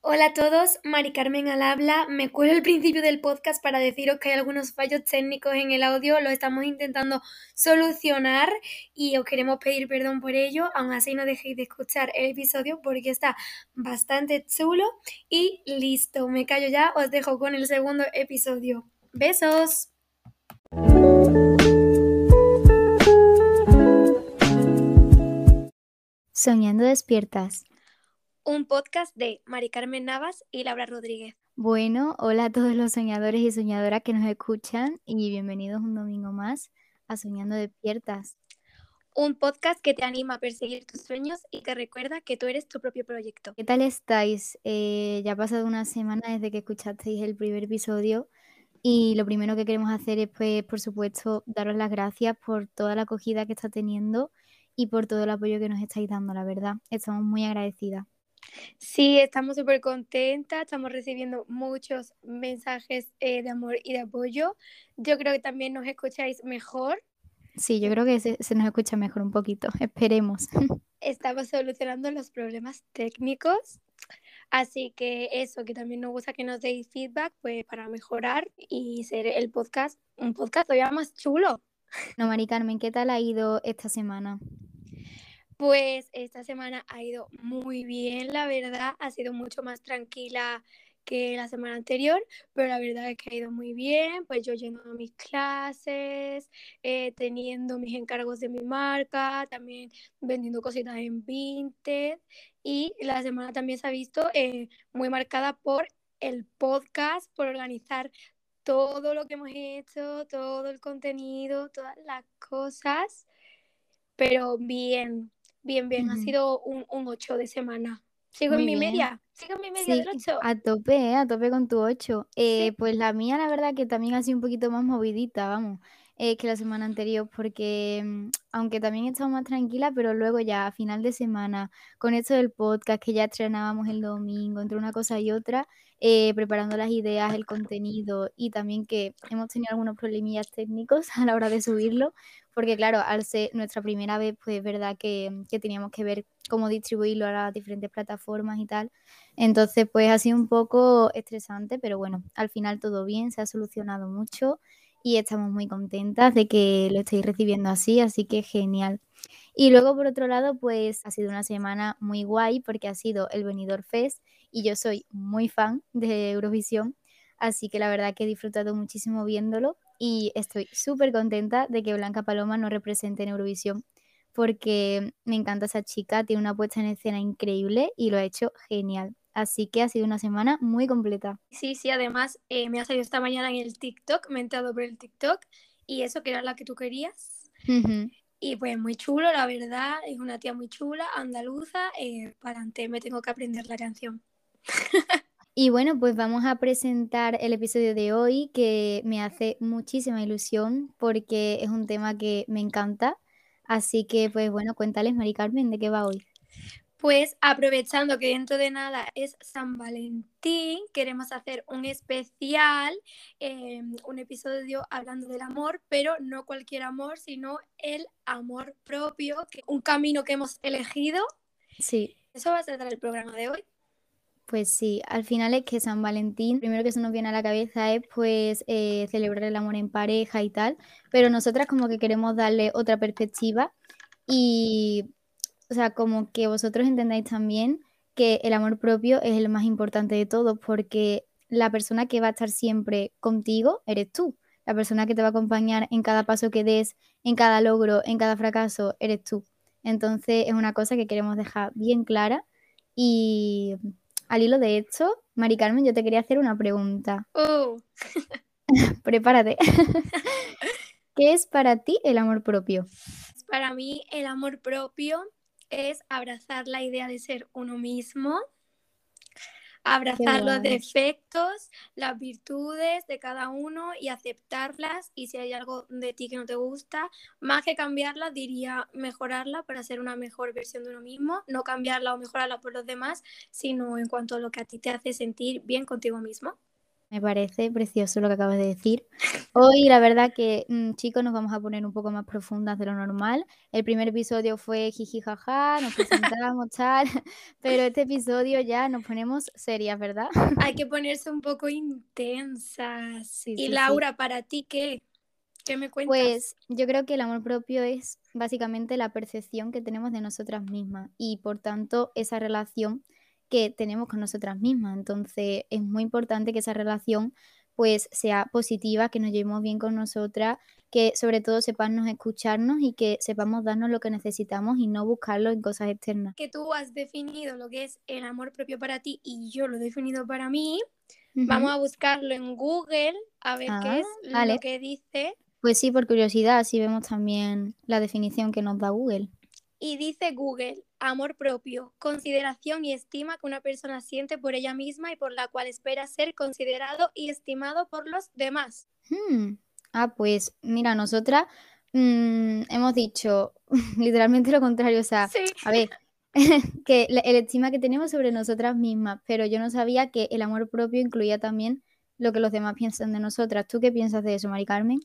Hola a todos, Mari Carmen al habla. Me cuelo al principio del podcast para deciros que hay algunos fallos técnicos en el audio, lo estamos intentando solucionar y os queremos pedir perdón por ello. Aún así no dejéis de escuchar el episodio porque está bastante chulo y listo. Me callo ya, os dejo con el segundo episodio. Besos. Soñando despiertas un podcast de Mari Carmen Navas y Laura Rodríguez. Bueno, hola a todos los soñadores y soñadoras que nos escuchan y bienvenidos un domingo más a Soñando Despiertas. Un podcast que te anima a perseguir tus sueños y te recuerda que tú eres tu propio proyecto. ¿Qué tal estáis? Eh, ya ha pasado una semana desde que escuchasteis el primer episodio y lo primero que queremos hacer es, pues, por supuesto, daros las gracias por toda la acogida que está teniendo y por todo el apoyo que nos estáis dando, la verdad. Estamos muy agradecidas. Sí, estamos súper contentas, estamos recibiendo muchos mensajes eh, de amor y de apoyo. Yo creo que también nos escucháis mejor. Sí, yo creo que se, nos escucha mejor un poquito, esperemos. Estamos solucionando los problemas técnicos, así que eso, que también nos gusta que nos deis feedback pues, para mejorar y ser el podcast un podcast todavía más chulo. No, Mari Carmen, ¿qué tal ha ido esta semana? Pues esta semana ha ido muy bien, la verdad, ha sido mucho más tranquila que la semana anterior, pero la verdad es que ha ido muy bien, pues yo yendo a mis clases, eh, teniendo mis encargos de mi marca, también vendiendo cositas en Vinted y la semana también se ha visto eh, muy marcada por el podcast, por organizar todo lo que hemos hecho, todo el contenido, todas las cosas, pero bien, Bien, bien, ha sido un, un 8 de semana. Sigo en mi media, sigo en mi media del 8. A tope, ¿eh? a tope con tu 8. Eh, pues la mía, la verdad, que también ha sido un poquito más movidita, vamos, eh, que la semana anterior, porque mm, aunque también he estado más tranquila, pero luego ya a final de semana, con esto del podcast que ya estrenábamos el domingo, entre una cosa y otra, eh, preparando las ideas, el contenido y también que hemos tenido algunos problemillas técnicos a la hora de subirlo, porque claro, al ser nuestra primera vez, pues es verdad que, teníamos que ver cómo distribuirlo a las diferentes plataformas y tal. Entonces, pues ha sido un poco estresante, pero bueno, al final todo bien, se ha solucionado mucho y estamos muy contentas de que lo estéis recibiendo así, así que genial. Y luego, por otro lado, pues ha sido una semana muy guay porque ha sido el Benidorm Fest y yo soy muy fan de Eurovisión, así que la verdad que he disfrutado muchísimo viéndolo y estoy súper contenta de que Blanca Paloma nos represente en Eurovisión porque me encanta esa chica, tiene una puesta en escena increíble y lo ha hecho genial. Así que ha sido una semana muy completa. Sí, sí, además eh, me ha salido esta mañana en el TikTok, me he entrado por el TikTok y eso que era la que tú querías. Y pues muy chulo, la verdad, es una tía muy chula, andaluza, eh, para adelante me tengo que aprender la canción. Y bueno, pues vamos a presentar el episodio de hoy que me hace muchísima ilusión porque es un tema que me encanta. Así que pues bueno, cuéntales, Mari Carmen, ¿de qué va hoy? Pues aprovechando que dentro de nada es San Valentín, queremos hacer un especial, em, un episodio hablando del amor, pero no cualquier amor, sino el amor propio, un camino que hemos elegido. Sí. Eso va a ser el programa de hoy. Pues sí, al final es que San Valentín, primero que se nos viene a la cabeza es pues eh, celebrar el amor en pareja y tal, pero nosotras como que queremos darle otra perspectiva y, o sea, como que vosotros entendáis también que el amor propio es el más importante de todo, porque la persona que va a estar siempre contigo eres tú, la persona que te va a acompañar en cada paso que des, en cada logro, en cada fracaso, eres tú. Entonces es una cosa que queremos dejar bien clara y al hilo de esto, Mari Carmen, yo te quería hacer una pregunta. Oh. Prepárate. ¿Qué es para ti el amor propio? Para mí el amor propio es abrazar la idea de ser uno mismo, abrazar los defectos, las virtudes de cada uno y aceptarlas. Y si hay algo de ti que no te gusta, más que cambiarla, diría mejorarla para ser una mejor versión de uno mismo, no cambiarla o mejorarla por los demás, sino en cuanto a lo que a ti te hace sentir bien contigo mismo. Me parece precioso lo que acabas de decir. Hoy, la verdad que, mm, chicos, nos vamos a poner un poco más profundas de lo normal. El primer episodio fue jiji, jaja, nos presentamos, tal, pero este episodio ya nos ponemos serias, ¿verdad? Hay que ponerse un poco intensas. Sí, y sí, Laura, ¿para ti qué? ¿Qué me cuentas? Pues yo creo que el amor propio es básicamente la percepción que tenemos de nosotras mismas y por tanto esa relación que tenemos con nosotras mismas. Entonces es muy importante que esa relación pues sea positiva, que nos llevemos bien con nosotras, que sobre todo sepamos escucharnos y que sepamos darnos lo que necesitamos y no buscarlo en cosas externas. Que tú has definido lo que es el amor propio para ti y yo lo he definido para mí. Vamos a buscarlo en Google a ver qué Ah, es vale. lo que dice. Pues sí, por curiosidad, así vemos también la definición que nos da Google. Y dice Google, amor propio, consideración y estima que una persona siente por ella misma y por la cual espera ser considerado y estimado por los demás. Hmm. Ah, pues mira, nosotras mm, hemos dicho literalmente lo contrario, o sea, Sí. a ver, que el estima que tenemos sobre nosotras mismas, pero yo no sabía que el amor propio incluía también lo que los demás piensan de nosotras. ¿Tú qué piensas de eso, Mari Carmen?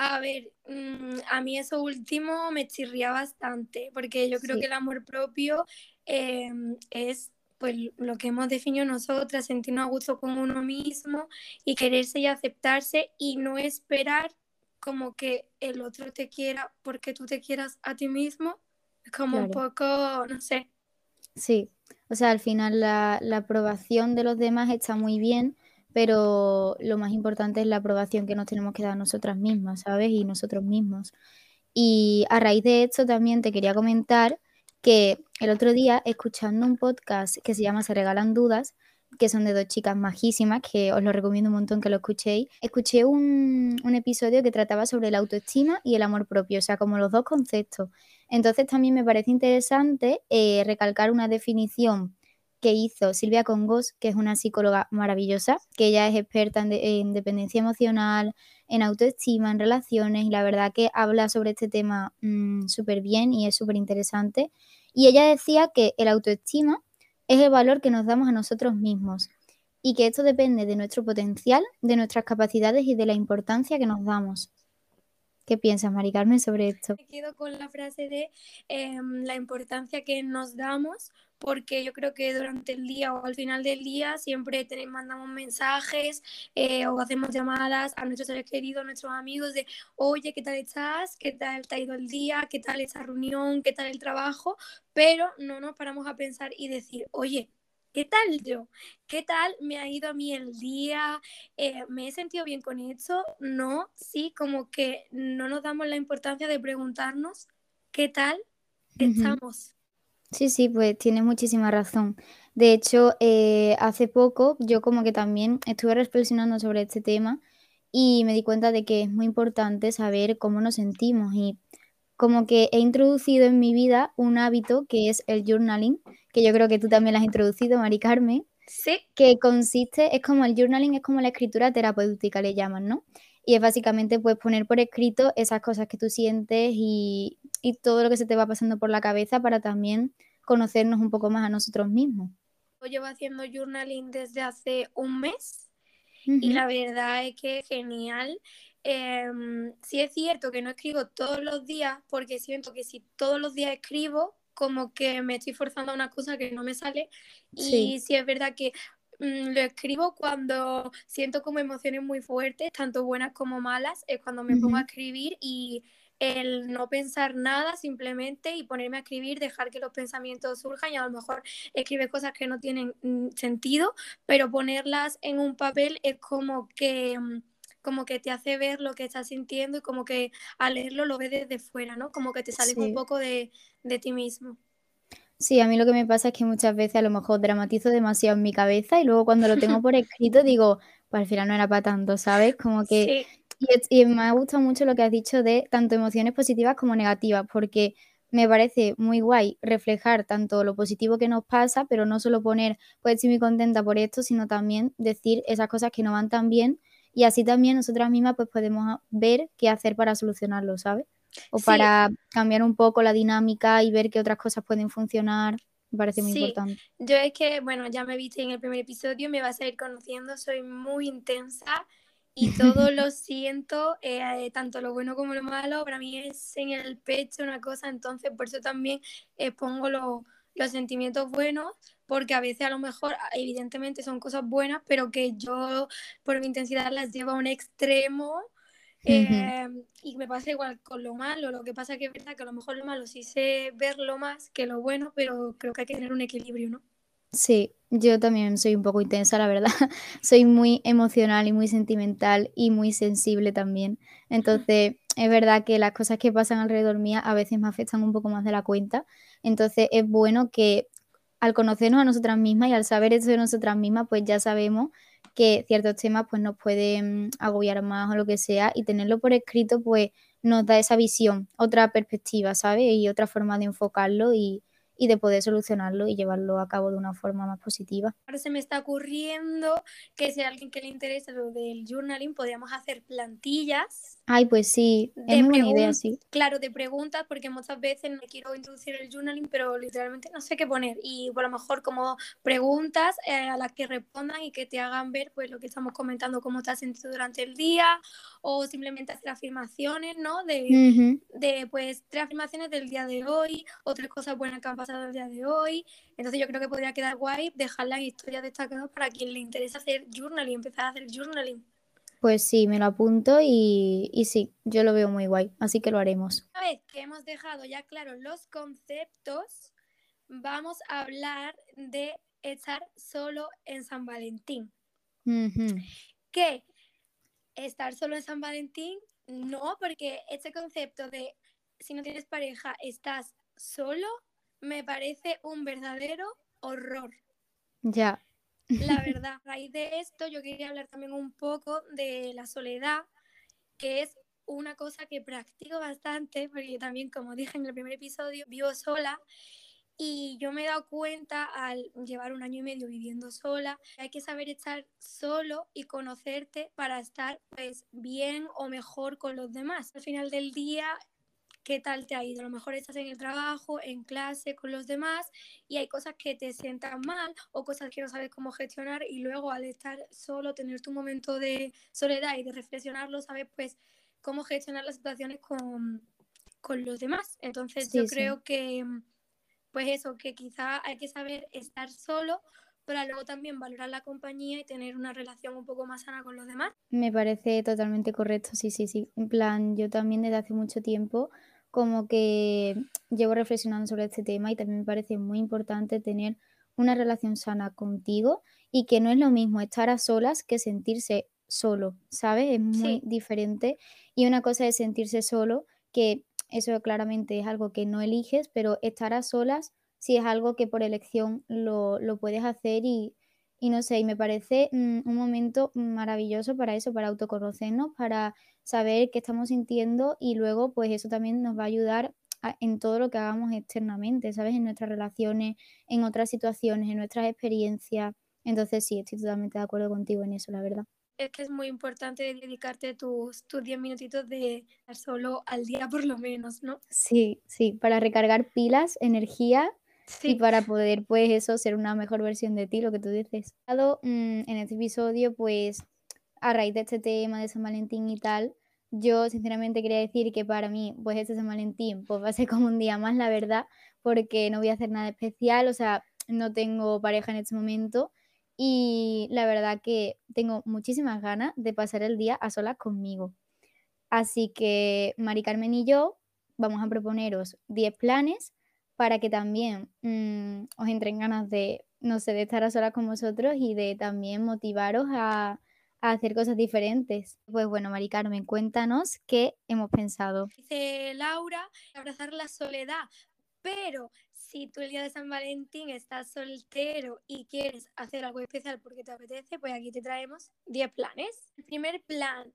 A ver, mm, a mí eso último me chirría bastante, porque yo creo Sí. que el amor propio eh, es pues lo que hemos definido nosotras, sentirnos a gusto con uno mismo y quererse y aceptarse y no esperar como que el otro te quiera porque tú te quieras a ti mismo. Es como un poco, no sé, Sí, o sea, al final la, la aprobación de los demás está muy bien, pero lo más importante es la aprobación que nos tenemos que dar nosotras mismas, ¿sabes? Y nosotros mismos. Y a raíz de esto también te quería comentar que el otro día, escuchando un podcast que se llama Se Regalan Dudas, que son de dos chicas majísimas, que os lo recomiendo un montón que lo escuchéis, escuché un, episodio que trataba sobre la autoestima y el amor propio, o sea, como los dos conceptos. Entonces también me parece interesante eh, recalcar una definición que hizo Silvia Congos, que es una psicóloga maravillosa, que ella es experta en, de- en dependencia emocional, en autoestima, en relaciones, y la verdad que habla sobre este tema súper bien y es súper interesante. Y ella decía que el autoestima es el valor que nos damos a nosotros mismos y que esto depende de nuestro potencial, de nuestras capacidades y de la importancia que nos damos. ¿Qué piensas, Mari Carmen, sobre esto? me quedo con la frase de em, la importancia que nos damos, porque yo creo que durante el día o al final del día siempre mandamos mensajes eh, o hacemos llamadas a nuestros seres queridos, a nuestros amigos de, oye, ¿qué tal estás? ¿Qué tal te ha ido el día? ¿Qué tal esa reunión? ¿Qué tal el trabajo? Pero no nos paramos a pensar y decir, oye, ¿qué tal yo? ¿Qué tal me ha ido a mí el día? Eh, ¿Me he sentido bien con esto? No, sí, como que no nos damos la importancia de preguntarnos qué tal estamos. Sí, sí, pues tienes muchísima razón. De hecho, eh, hace poco yo como que también estuve reflexionando sobre este tema y me di cuenta de que es muy importante saber cómo nos sentimos y como que he introducido en mi vida un hábito que es el journaling, que yo creo que tú también lo has introducido, Mari Carmen, Sí, que consiste, es como el journaling, es como la escritura terapéutica, le llaman, ¿no? Y es básicamente pues poner por escrito esas cosas que tú sientes y, y todo lo que se te va pasando por la cabeza para también conocernos un poco más a nosotros mismos. yo llevo haciendo journaling desde hace un mes y Ujú, la verdad es que genial. Em, sí es cierto que no escribo todos los días porque siento que si todos los días escribo, como que me estoy forzando a una cosa que no me sale. Sí. Y sí es verdad que mm, lo escribo cuando siento como emociones muy fuertes, tanto buenas como malas, es cuando me pongo a escribir y el no pensar nada simplemente y ponerme a escribir, dejar que los pensamientos surjan y a lo mejor escribir cosas que no tienen mm, sentido, pero ponerlas en un papel es como que mm, como que te hace ver lo que estás sintiendo y como que al leerlo lo ves desde fuera, ¿no? Como que te sales un poco de, de ti mismo. Sí, a mí lo que me pasa es que muchas veces a lo mejor dramatizo demasiado en mi cabeza y luego cuando lo tengo por escrito digo, pues al final no era para tanto, ¿sabes? Como que... Sí, Y, y me ha gustado mucho lo que has dicho de tanto emociones positivas como negativas, porque me parece muy guay reflejar tanto lo positivo que nos pasa, pero no solo poner, pues estoy muy contenta por esto, sino también decir esas cosas que no van tan bien y así también nosotras mismas pues podemos ver qué hacer para solucionarlo, ¿sabes? O sí, para cambiar un poco la dinámica y ver qué otras cosas pueden funcionar. Me parece muy Sí, importante. yo es que, bueno, ya me viste en el primer episodio, me vas a ir conociendo, soy muy intensa y todo lo siento, eh, tanto lo bueno como lo malo, para mí es en el pecho una cosa, entonces por eso también expongo lo- los sentimientos buenos, porque a veces a lo mejor, evidentemente son cosas buenas, pero que yo por mi intensidad las llevo a un extremo. eh, y me pasa igual con lo malo, lo que pasa que es verdad que a lo mejor lo malo sí sé verlo más que lo bueno, pero creo que hay que tener un equilibrio, ¿no? Sí, yo también soy un poco intensa, la verdad. Soy muy emocional y muy sentimental y muy sensible también. Entonces, es verdad que las cosas que pasan alrededor mía a veces me afectan un poco más de la cuenta. Entonces, es bueno que al conocernos a nosotras mismas y al saber esto de nosotras mismas, pues ya sabemos que ciertos temas pues nos pueden agobiar más o lo que sea y tenerlo por escrito pues nos da esa visión, otra perspectiva, ¿sabes? Y otra forma de enfocarlo y, y de poder solucionarlo y llevarlo a cabo de una forma más positiva. Ahora se me está ocurriendo que si a alguien que le interesa lo del journaling, podríamos hacer plantillas. Ay, pues sí, es buena idea, sí. Claro, de preguntas, porque muchas veces no quiero introducir el journaling, pero literalmente no sé qué poner. Y por lo mejor como preguntas eh, a las que respondan y que te hagan ver pues lo que estamos comentando, cómo te has sentido durante el día, o simplemente hacer afirmaciones, ¿no? De, de pues tres afirmaciones del día de hoy o tres cosas buenas que han pasado el día de hoy. Entonces yo creo que podría quedar guay dejar las historias destacadas para quien le interesa hacer journaling, empezar a hacer journaling. Pues sí, me lo apunto y, y sí, yo lo veo muy guay, así que lo haremos. Una vez que hemos dejado ya claros los conceptos, vamos a hablar de estar solo en San Valentín. Ujú. Que estar solo en San Valentín, no, porque este concepto de si no tienes pareja, estás solo, me parece un verdadero horror. Ya. La verdad, a raíz de esto yo quería hablar también un poco de la soledad, que es una cosa que practico bastante, porque yo también, como dije en el primer episodio, vivo sola y yo me he dado cuenta al llevar un año y medio viviendo sola, que hay que saber estar solo y conocerte para estar pues bien o mejor con los demás. Al final del día qué tal te ha ido. A lo mejor estás en el trabajo, en clase con los demás y hay cosas que te sientan mal o cosas que no sabes cómo gestionar y luego al estar solo, tener tu momento de soledad y de reflexionarlo, sabes pues cómo gestionar las situaciones con, con los demás. Entonces Sí, yo sí. creo que pues eso, que quizá hay que saber estar solo para luego también valorar la compañía y tener una relación un poco más sana con los demás. Me parece totalmente correcto, sí, sí, sí. En plan, yo también desde hace mucho tiempo como que llevo reflexionando sobre este tema y también me parece muy importante tener una relación sana contigo y que no es lo mismo estar a solas que sentirse solo, ¿sabes? Es muy Sí. diferente. Y una cosa es sentirse solo, que eso claramente es algo que no eliges, pero estar a solas sí es algo que por elección lo, lo puedes hacer y, y no sé, y me parece mm, un momento maravilloso para eso, para autoconocernos, para saber qué estamos sintiendo y luego pues eso también nos va a ayudar a- en todo lo que hagamos externamente, ¿sabes? En nuestras relaciones, en otras situaciones, en nuestras experiencias. Entonces sí, estoy totalmente de acuerdo contigo en eso, la verdad. es que es muy importante dedicarte tus, tus 10 minutitos de estar solo al día por lo menos, ¿no? Sí, sí, para recargar pilas, energía y Sí, para poder, pues eso, ser una mejor versión de ti, lo que tú dices. Mm, En este episodio, pues a raíz de este tema de San Valentín y tal, yo sinceramente quería decir que para mí, pues este San Valentín, pues va a ser como un día más, la verdad, porque no voy a hacer nada especial, o sea, no tengo pareja en este momento y la verdad que tengo muchísimas ganas de pasar el día a solas conmigo. Así que Mari Carmen y yo vamos a proponeros 10 planes para que también mm, os entren ganas de, no sé, de estar a solas con vosotros y de también motivaros a, hacer cosas diferentes. Pues bueno, Mari Carmen, cuéntanos qué hemos pensado. dice Laura, abrazar la soledad, pero si tú el día de San Valentín estás soltero y quieres hacer algo especial porque te apetece, pues aquí te traemos 10 planes. El primer plan,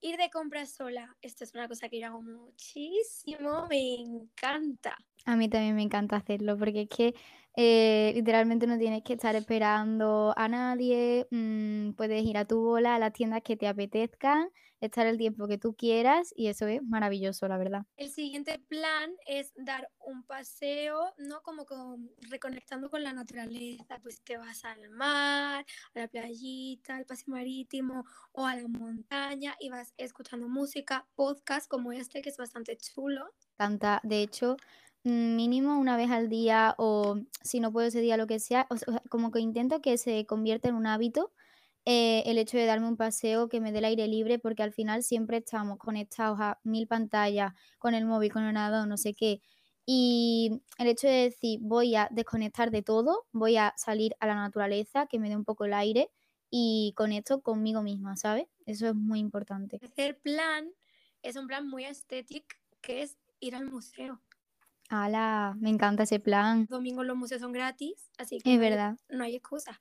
ir de compras sola. Esto es una cosa que yo hago muchísimo, me encanta. A mí también me encanta hacerlo porque es que Eh, literalmente no tienes que estar esperando a nadie, mm, puedes ir a tu bola, a las tiendas que te apetezcan, estar el tiempo que tú quieras y eso es maravilloso, la verdad. El siguiente plan es dar un paseo, ¿no? Como con, reconectando con la naturaleza, pues te vas al mar, a la playita, al paseo marítimo o a la montaña y vas escuchando música, podcast como este que es bastante chulo. Canta, de hecho, mínimo una vez al día o si no puedo ese día, lo que sea, como que intento que se convierta en un hábito eh, el hecho de darme un paseo que me dé el aire libre, porque al final siempre estamos conectados a mil pantallas, con el móvil, con el ordenador, no sé qué. Y el hecho de decir, voy a desconectar de todo, voy a salir a la naturaleza, que me dé un poco el aire y conecto conmigo misma, ¿sabes? Eso es muy importante. El plan es un plan muy estético, que es ir al museo. ¡Hala! Me encanta ese plan. Domingo los museos son gratis, así que Es no hay- verdad. no hay excusa.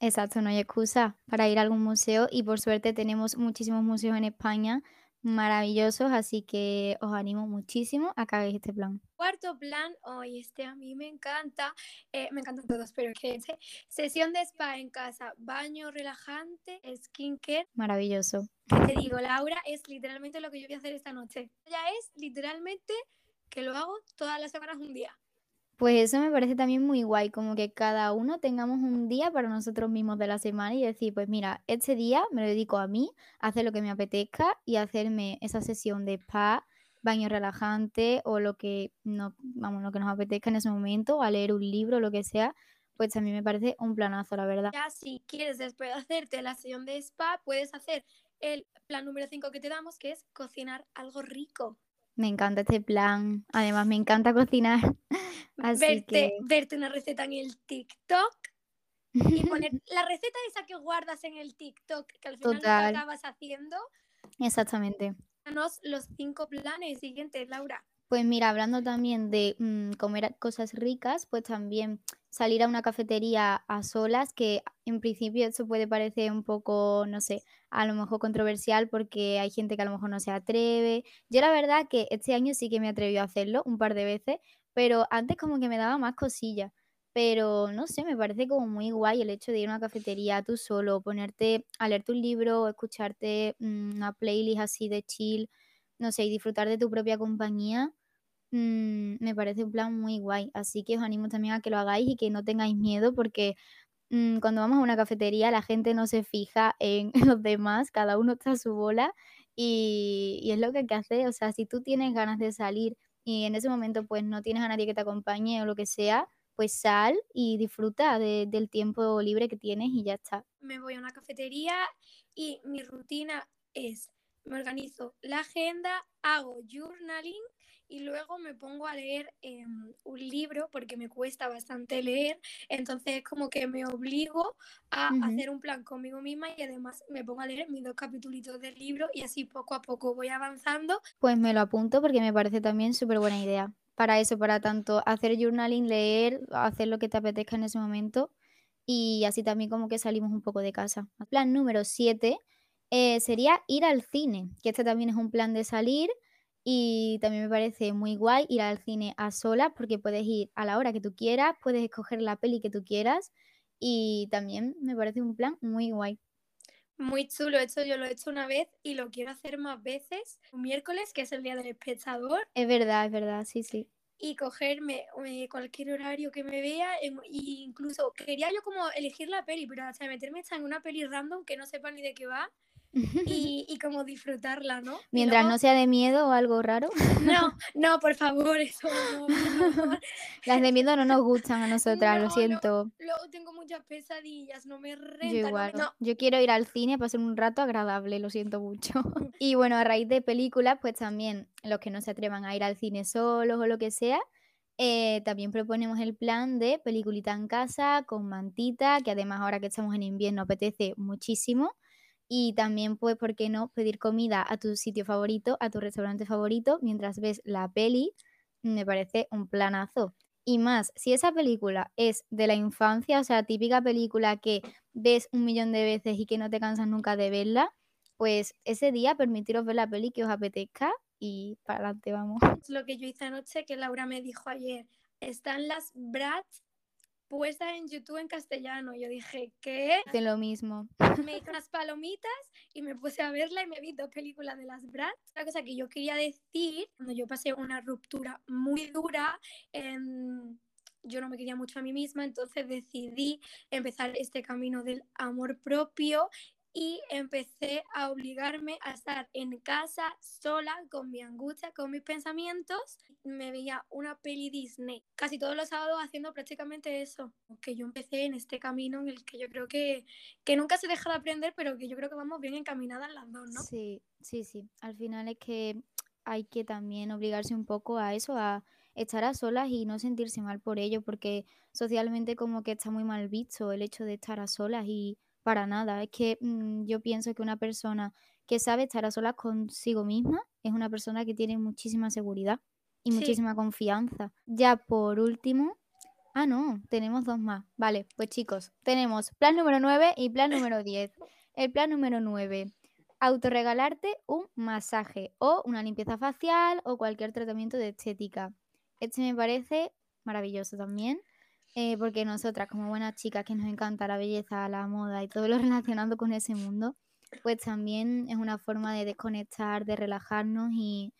Exacto, no hay excusa para ir a algún museo y por suerte tenemos muchísimos museos en España maravillosos, así que os animo muchísimo a que hagáis este plan. Cuarto plan, hoy este a mí me encanta, eh, me encantan todos, pero que este, sesión de spa en casa, baño relajante, skincare. Maravilloso. ¿Qué te digo, Laura? Es literalmente lo que yo voy a hacer esta noche. Ya es literalmente que lo hago todas las semanas un día. Pues eso me parece también muy guay, como que cada uno tengamos un día para nosotros mismos de la semana y decir, pues mira, este día me lo dedico a mí, a hacer lo que me apetezca y a hacerme esa sesión de spa, baño relajante o lo que no, vamos, lo que nos apetezca en ese momento, a leer un libro, lo que sea, pues también me parece un planazo, la verdad. Ya si quieres después de hacerte la sesión de spa, puedes hacer el plan número 5 que te damos, que es cocinar algo rico. Me encanta este plan. Además, me encanta cocinar. Así Verte, que verte una receta en el TikTok y poner la receta esa que guardas en el TikTok, que al final no Total. acabas haciendo. Exactamente. Danos los cinco planes siguientes, Laura. Pues mira, hablando también de mm, comer cosas ricas, pues también salir a una cafetería a solas, que en principio eso puede parecer un poco, no sé, a lo mejor controversial porque hay gente que a lo mejor no se atreve. Yo la verdad que este año sí que me atreví a hacerlo un par de veces, pero antes como que me daba más cosillas. Pero no sé, me parece como muy guay el hecho de ir a una cafetería tú solo, ponerte a leerte un libro escucharte mm, una playlist así de chill, no sé, y disfrutar de tu propia compañía. Mm, me parece un plan muy guay, así que os animo también a que lo hagáis y que no tengáis miedo porque mm, cuando vamos a una cafetería la gente no se fija en los demás, cada uno está a su bola y, y es lo que hay que hacer, o sea, si tú tienes ganas de salir y en ese momento pues no tienes a nadie que te acompañe o lo que sea, pues sal y disfruta de- del tiempo libre que tienes y ya está. Me voy a una cafetería y mi rutina es, me organizo la agenda, hago journaling y luego me pongo a leer em, un libro porque me cuesta bastante leer, entonces como que me obligo a hacer un plan conmigo misma y además me pongo a leer mis dos capítulos del libro y así poco a poco voy avanzando. Pues me lo apunto porque me parece también súper buena idea. Para eso, para tanto hacer journaling, leer, hacer lo que te apetezca en ese momento y así también como que salimos un poco de casa. Plan número 7 sería ir al cine, que este también es un plan de salir y también me parece muy guay ir al cine a solas porque puedes ir a la hora que tú quieras, puedes escoger la peli que tú quieras y también me parece un plan muy guay. Muy chulo, esto yo lo he hecho una vez y lo quiero hacer más veces. Un miércoles, que es el día del espectador, Es verdad, es verdad, sí, sí. y cogerme eh, cualquier horario que me vea. y incluso quería yo como elegir la peli, pero hasta meterme en una peli random que no sepa ni de qué va y, y como disfrutarla, ¿no? Mientras luego- no sea de miedo o algo raro. No, no, por favor, eso no, por favor. Las de miedo no nos gustan a nosotras, No, lo no. siento. Luego tengo muchas pesadillas, no me renta. Yo no me- igual. no. Yo quiero ir al cine para pasar un rato agradable, lo siento mucho. Y bueno, a raíz de películas, pues también los que no se atrevan a ir al cine solos o lo que sea, eh, también proponemos el plan de peliculita en casa con mantita, que además ahora que estamos en invierno apetece muchísimo. Y también, pues, ¿por qué no pedir comida a tu sitio favorito, a tu restaurante favorito, mientras ves la peli? Me parece un planazo. Y más, si esa película es de la infancia, o sea, típica película que ves un millón de veces y que no te cansas nunca de verla, pues ese día permitiros ver la peli que os apetezca y para adelante vamos. Lo que yo hice anoche, que Laura me dijo ayer. Están las Bratz puesta en YouTube en castellano. Yo dije, ¿qué? Hace lo mismo. Me hice unas palomitas y me puse a verla y me vi dos películas de las Bratz. Una cosa que yo quería decir, cuando yo pasé una ruptura muy dura, yo no me quería mucho a mí misma, entonces decidí empezar este camino del amor propio y empecé a obligarme a estar en casa sola con mi angustia, con mis pensamientos. Me veía una peli Disney casi todos los sábados haciendo prácticamente eso. Que yo empecé en este camino en el que yo creo que, que nunca se deja de aprender, pero que yo creo que vamos bien encaminadas las dos, ¿no? Sí, sí, sí. Al final es que hay que también obligarse un poco a eso, a estar a solas y no sentirse mal por ello, porque socialmente como que está muy mal visto el hecho de estar a solas y para nada. Es que mm, yo pienso que una persona que sabe estar a solas consigo misma es una persona que tiene muchísima seguridad y muchísima confianza. Ya por último, ah, no, tenemos dos más. Vale, pues chicos, tenemos plan número 9 y plan número 10. El plan número 9, autorregalarte un masaje o una limpieza facial o cualquier tratamiento de estética. Este me parece maravilloso también. Eh, porque nosotras como buenas chicas que nos encanta la belleza, la moda y todo lo relacionado con ese mundo, pues también es una forma de desconectar, de relajarnos y,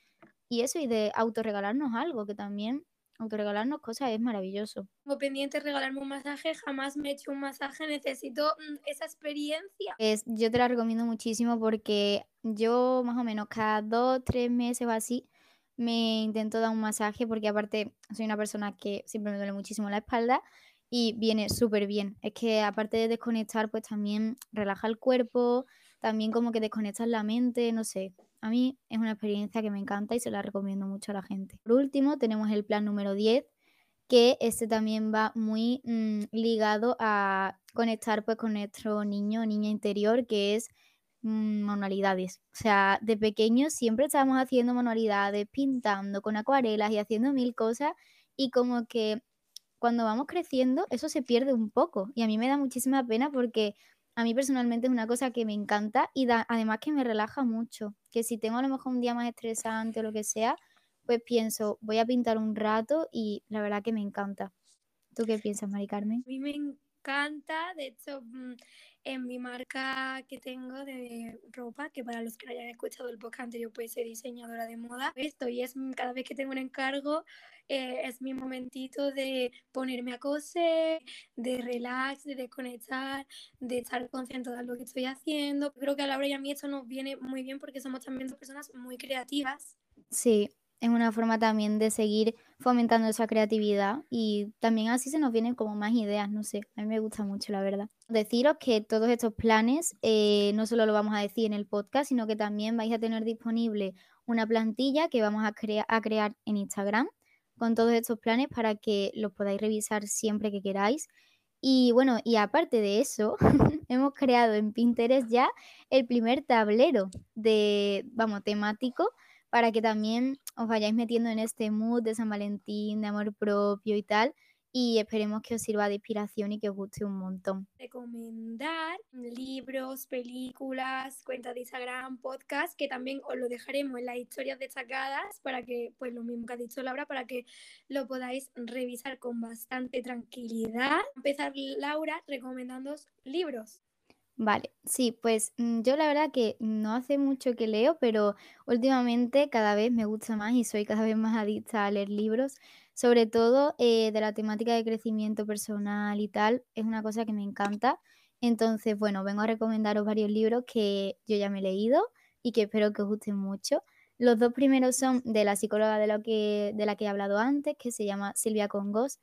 y eso, y de autorregalarnos algo, que también autorregalarnos cosas es maravilloso. Como pendiente regalarme un masaje, jamás me he hecho un masaje, necesito mm, esa experiencia. Es, yo te la recomiendo muchísimo porque yo más o menos cada dos, tres meses o así me intento dar un masaje porque aparte soy una persona que siempre me duele muchísimo la espalda y viene súper bien. Es que aparte de desconectar, pues también relaja el cuerpo, también como que desconectas la mente, no sé. A mí es una experiencia que me encanta y se la recomiendo mucho a la gente. Por último, tenemos el plan número 10, que este también va muy mm, ligado a conectar pues con nuestro niño o niña interior, que es manualidades. O sea, de pequeños siempre estábamos haciendo manualidades, pintando con acuarelas y haciendo mil cosas y como que cuando vamos creciendo eso se pierde un poco y a mí me da muchísima pena porque a mí personalmente es una cosa que me encanta y da, además que me relaja mucho, que si tengo a lo mejor un día más estresante o lo que sea, pues pienso, voy a pintar un rato y la verdad que me encanta. ¿Tú qué piensas, Mari Carmen? A mí me encanta, de hecho, mm, en mi marca que tengo de ropa, que para los que no hayan escuchado el podcast anterior, pues soy diseñadora de moda. Esto y es cada vez que tengo un encargo, eh, es mi momentito de ponerme a coser, de relax, de desconectar, de estar consciente de lo que estoy haciendo. Creo que a Laura y a mí esto nos viene muy bien porque somos también dos personas muy creativas. Sí, es una forma también de seguir fomentando esa creatividad y también así se nos vienen como más ideas, no sé, a mí me gusta mucho la verdad. Deciros que todos estos planes eh, no solo lo vamos a decir en el podcast, sino que también vais a tener disponible una plantilla que vamos a, a crear en Instagram con todos estos planes para que los podáis revisar siempre que queráis. Y bueno, y aparte de eso, hemos creado en Pinterest ya el primer tablero de, vamos, temático para que también os vayáis metiendo en este mood de San Valentín, de amor propio y tal. Y esperemos que os sirva de inspiración y que os guste un montón. Recomendar libros, películas, cuentas de Instagram, podcast, que también os lo dejaremos en las historias destacadas para que, pues lo mismo que ha dicho Laura, para que lo podáis revisar con bastante tranquilidad. Empezar Laura recomendándoos libros. Vale, sí, pues mm, yo la verdad que no hace mucho que leo, pero últimamente cada vez me gusta más y soy cada vez más adicta a leer libros, sobre todo eh, de la temática de crecimiento personal y tal, es una cosa que me encanta. Entonces, bueno, vengo a recomendaros varios libros que yo ya me he leído y que espero que os gusten mucho. Los dos primeros son de la psicóloga de, lo que, de la que he hablado antes, que se llama Silvia Congos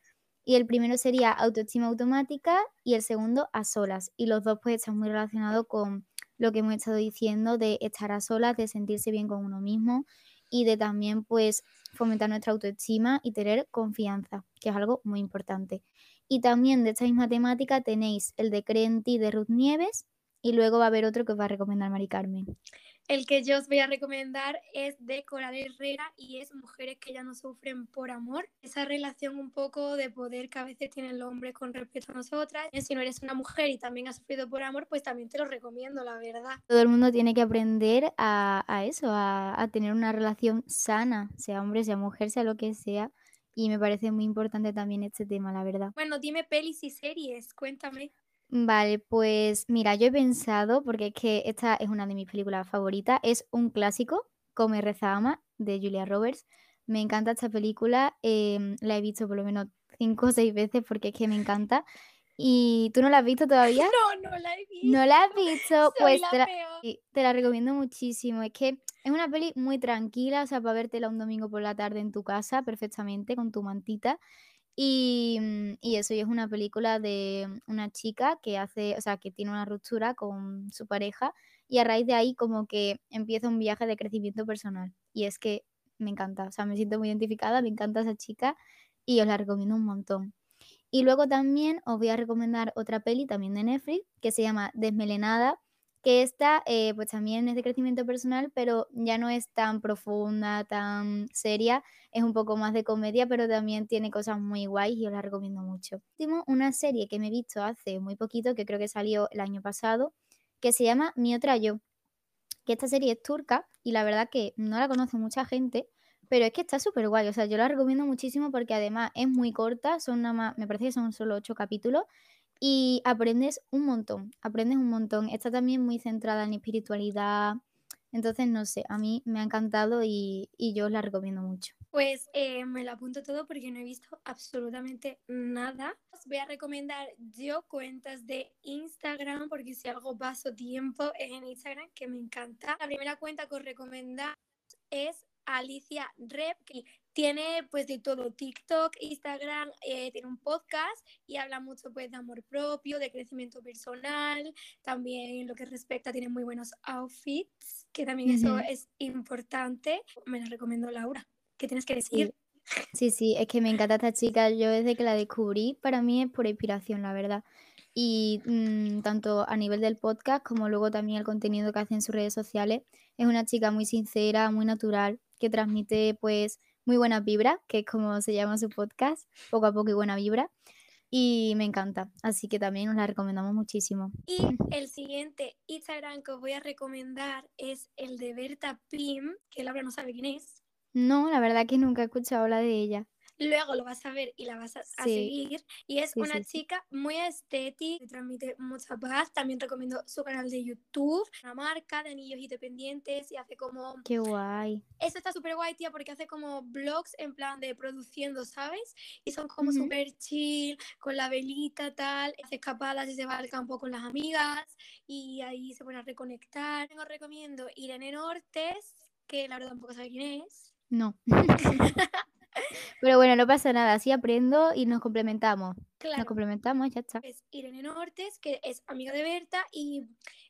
y el primero sería autoestima automática y el segundo a solas. Y los dos pues están muy relacionados con lo que hemos estado diciendo de estar a solas, de sentirse bien con uno mismo y de también pues fomentar nuestra autoestima y tener confianza, que es algo muy importante. Y también de esta misma temática tenéis el de Cree en ti de Ruth Nieves y luego va a haber otro que os va a recomendar Mari Carmen. El que yo os voy a recomendar es de Coral Herrera y es Mujeres que ya no sufren por amor. Esa relación un poco de poder que a veces tienen los hombres con respecto a nosotras. Si no eres una mujer y también has sufrido por amor, pues también te lo recomiendo, la verdad. Todo el mundo tiene que aprender a, eso, a, a tener una relación sana, sea hombre, sea mujer, sea lo que sea. y me parece muy importante también este tema, la verdad. Bueno, dime pelis y series, cuéntame. Vale, pues mira, yo he pensado, porque es que esta es una de mis películas favoritas, es un clásico, Come, Reza, Ama, de Julia Roberts. Me encanta esta película, em, la he visto por lo menos cinco o seis veces porque es que me encanta. ¿Y tú no la has visto todavía? No, no la he visto. ¿No la has visto? Soy pues la te la, te la recomiendo muchísimo. Es que es una peli muy tranquila, o sea, para vértela un domingo por la tarde en tu casa perfectamente con tu mantita. Y, mm, y eso, es una película de una chica que hace, o sea, que tiene una ruptura con su pareja y a raíz de ahí como que empieza un viaje de crecimiento personal. Y es que me encanta, o sea, me siento muy identificada, me encanta esa chica y os la recomiendo un montón. Y luego también os voy a recomendar otra peli también de Netflix que se llama Desmelenada, que esta eh, pues también es de crecimiento personal, pero ya no es tan profunda, tan seria, es un poco más de comedia, pero también tiene cosas muy guays y os la recomiendo mucho. Último, una serie que me he visto hace muy poquito, que creo que salió el año pasado, que se llama Mi otra yo, que esta serie es turca y la verdad que no la conoce mucha gente, pero es que está súper guay, o sea, yo la recomiendo muchísimo porque además es muy corta, son nada más, me parece que son solo ocho capítulos y aprendes un montón, aprendes un montón. Está también muy centrada en espiritualidad, entonces no sé, a mí me ha encantado y, y yo la recomiendo mucho. Pues eh, me lo apunto todo porque no he visto absolutamente nada. Os voy a recomendar yo cuentas de Instagram porque si algo paso tiempo es en Instagram que me encanta. La primera cuenta que os recomendamos es Alicia Rep, tiene pues de todo, TikTok, Instagram, eh, tiene un podcast y habla mucho pues de amor propio, de crecimiento personal, también en lo que respecta tiene muy buenos outfits, que también eso es importante. Me lo recomiendo Laura. ¿Qué tienes que decir? Sí, sí, es que me encanta esta chica. Yo desde que la descubrí, para mí es por inspiración, la verdad. Y mm, tanto a nivel del podcast como luego también el contenido que hace en sus redes sociales, es una chica muy sincera, muy natural, que transmite pues muy buena vibra, que es como se llama su podcast, poco a poco y buena vibra. Y me encanta, así que también os la recomendamos muchísimo. Y el siguiente Instagram que os voy a recomendar es el de Berta Pim, que Laura no sabe quién es. No, la verdad que nunca he escuchado hablar de ella. Luego lo vas a ver y la vas a, a Sí. seguir. Y es Sí, una sí, chica muy estética, que transmite mucha paz. También recomiendo su canal de YouTube, una marca de anillos independientes y hace como... Qué guay. Eso está súper guay, tía, porque hace como vlogs en plan de produciendo, ¿sabes? Y son como Ujú. súper chill, con la velita, tal. Hace escapadas y se va al campo con las amigas y ahí se pone a reconectar. Os recomiendo Irene Nortes, que la verdad tampoco sabe quién es. No. Pero bueno, no pasa nada, así aprendo y nos complementamos. Claro. complementamos, ya está. es Irene Nortes, que es amiga de Berta y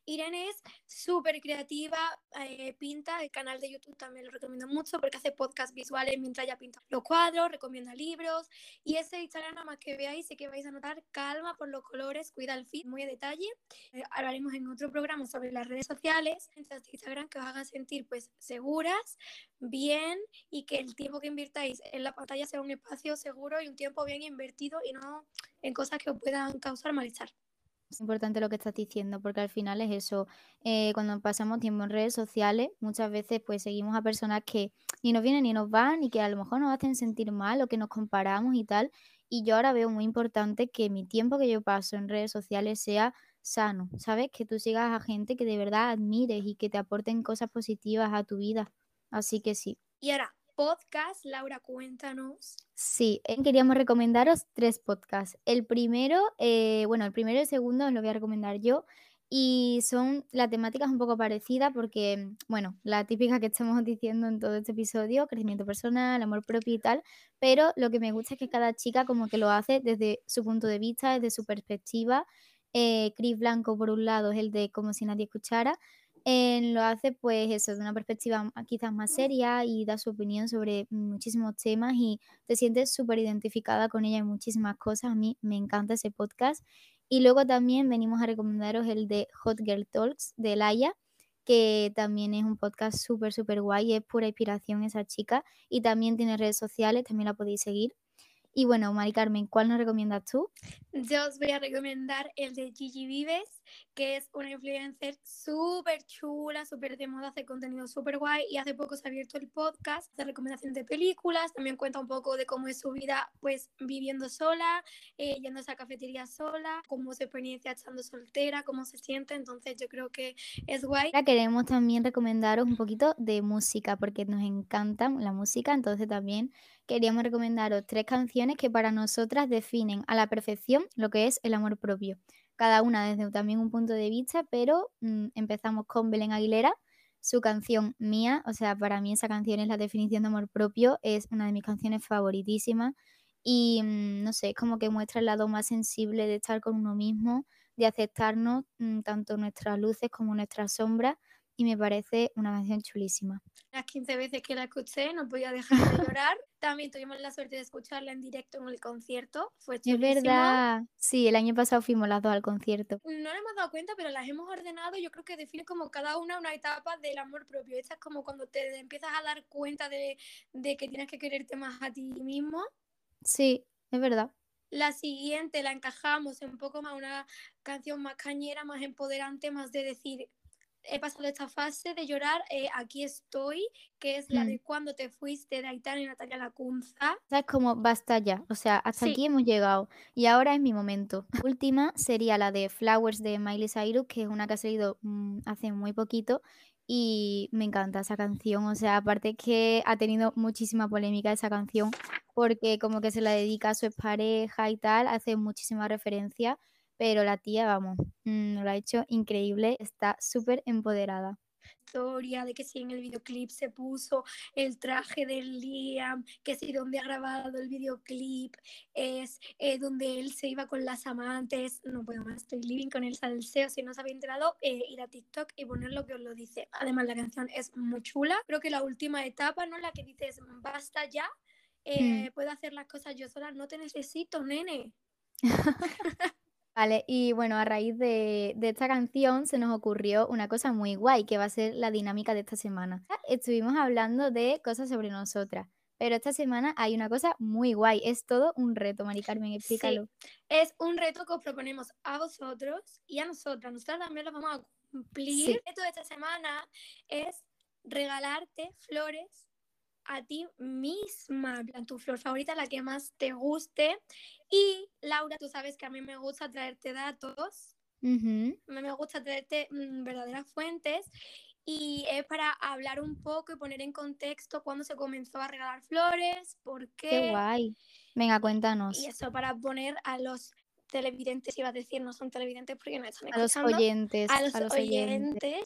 Irene es súper creativa, eh, pinta, el canal de YouTube también lo recomiendo mucho porque hace podcast visuales mientras ella pinta los cuadros, recomienda libros y ese Instagram nada más que veáis sé que vais a notar calma por los colores, cuida el feed muy a detalle. Eh, hablaremos en otro programa sobre las redes sociales, Instagram que os hagan sentir pues seguras, bien y que el tiempo que invirtáis en la pantalla sea un espacio seguro y un tiempo bien invertido y no en cosas que os puedan causar malestar. Es importante lo que estás diciendo, porque al final es eso. eh, cuando pasamos tiempo en redes sociales, muchas veces pues seguimos a personas que ni nos vienen ni nos van y que a lo mejor nos hacen sentir mal o que nos comparamos y tal. Y yo ahora veo muy importante que mi tiempo que yo paso en redes sociales sea sano, ¿sabes? Que tú sigas a gente que de verdad admires y que te aporten cosas positivas a tu vida. Así que sí. Y ahora, podcast, Laura, cuéntanos. Sí, eh, queríamos recomendaros tres podcasts. El primero, eh, bueno, el primero y el segundo os lo voy a recomendar yo. Y son, la temática un poco parecida porque, bueno, la típica que estamos diciendo en todo este episodio, crecimiento personal, amor propio y tal, pero lo que me gusta es que cada chica como que lo hace desde su punto de vista, desde su perspectiva. Eh, Chris Blanco, por un lado, es el de como si nadie escuchara, eh, lo hace pues eso, de una perspectiva quizás más seria y da su opinión sobre muchísimos temas y te sientes súper identificada con ella en muchísimas cosas. A mí me encanta ese podcast. Y luego también venimos a recomendaros el de Hot Girl Talks de Laia, que también es un podcast súper, súper guay, es pura inspiración esa chica y también tiene redes sociales, también la podéis seguir. Y bueno, Mari Carmen, ¿cuál nos recomiendas tú? Yo os voy a recomendar el de Gigi Vives, que es una influencer súper chula, súper de moda, hace contenido súper guay y hace poco se ha abierto el podcast de recomendaciones de películas, también cuenta un poco de cómo es su vida pues viviendo sola, eh, yendo a esa cafetería sola, cómo se experiencia estando soltera, cómo se siente, entonces yo creo que es guay. Ahora queremos también recomendaros un poquito de música porque nos encanta la música, entonces también queríamos recomendaros tres canciones que para nosotras definen a la perfección lo que es el amor propio. Cada una desde también un punto de vista, pero mm, empezamos con Belén Aguilera, su canción Mía, o sea, para mí esa canción es la definición de amor propio, es una de mis canciones favoritísimas y mm, no sé, es como que muestra el lado más sensible de estar con uno mismo, de aceptarnos mm, tanto nuestras luces como nuestras sombras y me parece una canción chulísima. Las 15 veces que la escuché no podía dejar de llorar. También tuvimos la suerte de escucharla en directo en el concierto. Fue chulísimo. Es verdad. Sí, el año pasado fuimos las dos al concierto. No nos hemos dado cuenta, pero las hemos ordenado. Yo creo que define como cada una una etapa del amor propio. Esta es como cuando te empiezas a dar cuenta de, de que tienes que quererte más a ti mismo. Sí, es verdad. La siguiente la encajamos un poco más una canción más cañera, más empoderante, más de decir, he pasado esta fase de llorar, eh, aquí estoy, que es la de mm. cuando te fuiste de Aitana y Natalia Lacunza. Es como basta ya, o sea, hasta aquí hemos llegado y ahora es mi momento. última sería la de Flowers de Miley Cyrus, que es una que ha salido mm, hace muy poquito y me encanta esa canción, o sea, aparte que ha tenido muchísima polémica esa canción porque como que se la dedica a su pareja y tal, hace muchísima referencia, pero la tía, vamos, mm, lo ha hecho increíble, está súper empoderada historia de que si en el videoclip se puso el traje de Liam, que si donde ha grabado el videoclip es eh, donde él se iba con las amantes, no puedo más, estoy living con el salseo, si no os habéis enterado, eh, ir a TikTok y poner lo que os lo dice. Además la canción es muy chula, creo que la última etapa, ¿no? La que dices, basta ya, eh, mm. puedo hacer las cosas yo sola, no te necesito, nene. Vale, y bueno, a raíz de, esta canción se nos ocurrió una cosa muy guay, que va a ser la dinámica de esta semana. Estuvimos hablando de cosas sobre nosotras, pero esta semana hay una cosa muy guay, es todo un reto, Mari Carmen, explícalo. es un reto que os proponemos a vosotros y a nosotras, nosotras también lo vamos a cumplir. El reto de esta semana es regalarte flores a ti misma, tu flor favorita, la que más te guste. Y Laura, tú sabes que a mí me gusta traerte datos, mí me gusta traerte mm, verdaderas fuentes y es para hablar un poco y poner en contexto cuándo se comenzó a regalar flores, por qué. Qué guay. Venga, cuéntanos. Y eso para poner a los televidentes, iba a decir, no son televidentes porque no están escuchando. A los oyentes. A los, oyentes,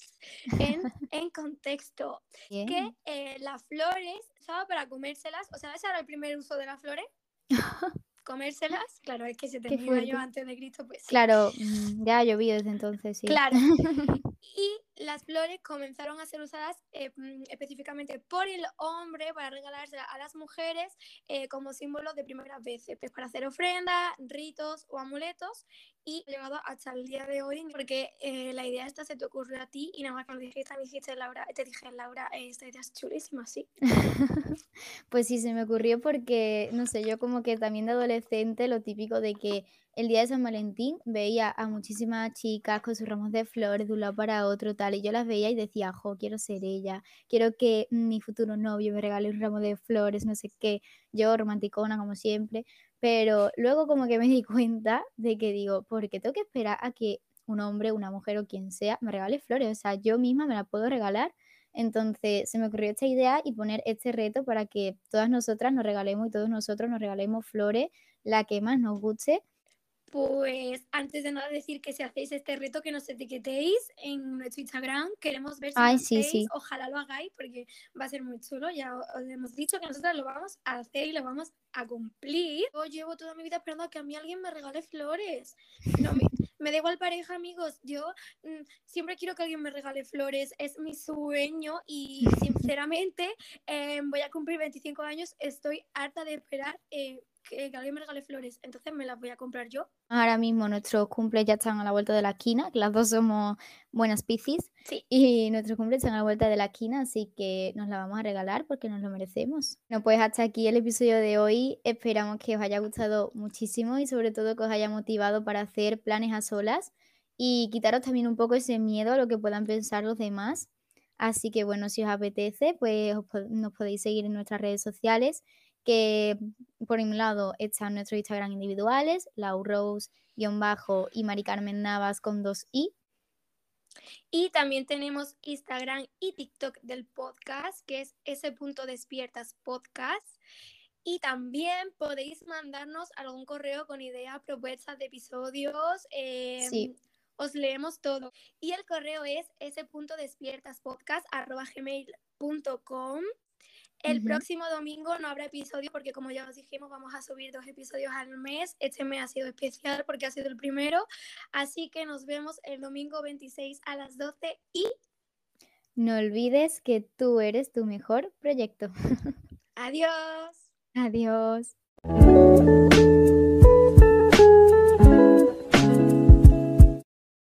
En, en, contexto. Que eh, las flores, ¿sabes? Para comérselas, o sea, ese era el primer uso de las flores. comérselas, claro, es que se terminó yo antes de Cristo, pues. Claro, mm, ya ha llovido desde entonces, sí. Claro. y las flores comenzaron a ser usadas eh, mm, específicamente por el hombre para regalarse a las mujeres eh, como símbolo de primeras veces, pues para hacer ofrendas, ritos o amuletos y llegado hasta el día de hoy porque eh, la idea esta se te ocurrió a ti y nada más que lo dijiste, me dijiste Laura, te dije Laura, esta idea es chulísima, sí. pues sí, se me ocurrió porque, no sé, yo como que también de adolescente lo típico de que el día de San Valentín veía a muchísimas chicas con sus ramos de flores de un lado para otro, tal, y yo las veía y decía, jo, quiero ser ella, quiero que mi futuro novio me regale un ramo de flores, no sé qué, yo romanticona como siempre, pero luego como que me di cuenta de que digo, ¿por qué tengo que esperar a que un hombre, una mujer o quien sea me regale flores? O sea, yo misma me la puedo regalar. Entonces se me ocurrió esta idea y poner este reto para que todas nosotras nos regalemos y todos nosotros nos regalemos flores, la que más nos guste pues antes de nada decir que si hacéis este reto que nos etiquetéis en nuestro Instagram, queremos ver si lo hacéis, ojalá lo hagáis porque va a ser muy chulo, ya os hemos dicho que nosotros lo vamos a hacer y lo vamos a cumplir. Yo llevo toda mi vida esperando a que a mí alguien me regale flores. No, me, me da igual pareja, amigos, yo mm, siempre quiero que alguien me regale flores, es mi sueño y sinceramente em, voy a cumplir 25 años, estoy harta de esperar. Eh, que, alguien me regale flores, entonces me las voy a comprar yo. Ahora mismo nuestros cumples ya están a la vuelta de la esquina, que las dos somos buenas piscis. Sí. Y nuestros cumples están a la vuelta de la esquina, así que nos la vamos a regalar porque nos lo merecemos. No, pues hasta aquí el episodio de hoy. Esperamos que os haya gustado muchísimo y sobre todo que os haya motivado para hacer planes a solas y quitaros también un poco ese miedo a lo que puedan pensar los demás. Así que bueno, si os apetece, pues nos podéis seguir en nuestras redes sociales que por un lado están nuestros Instagram individuales, laurose-bajo y Mari Carmen Navas con dos i. Y también tenemos Instagram y TikTok del podcast, que es ese punto despiertas podcast. Y también podéis mandarnos algún correo con ideas, propuestas de episodios. Eh, sí. Os leemos todo. Y el correo es ese punto despiertas podcast gmail.com. El próximo domingo no habrá episodio porque como ya os dijimos vamos a subir dos episodios al mes. Este mes ha sido especial porque ha sido el primero. Así que nos vemos el domingo 26 a las 12 y... No olvides que tú eres tu mejor proyecto. Adiós. Adiós.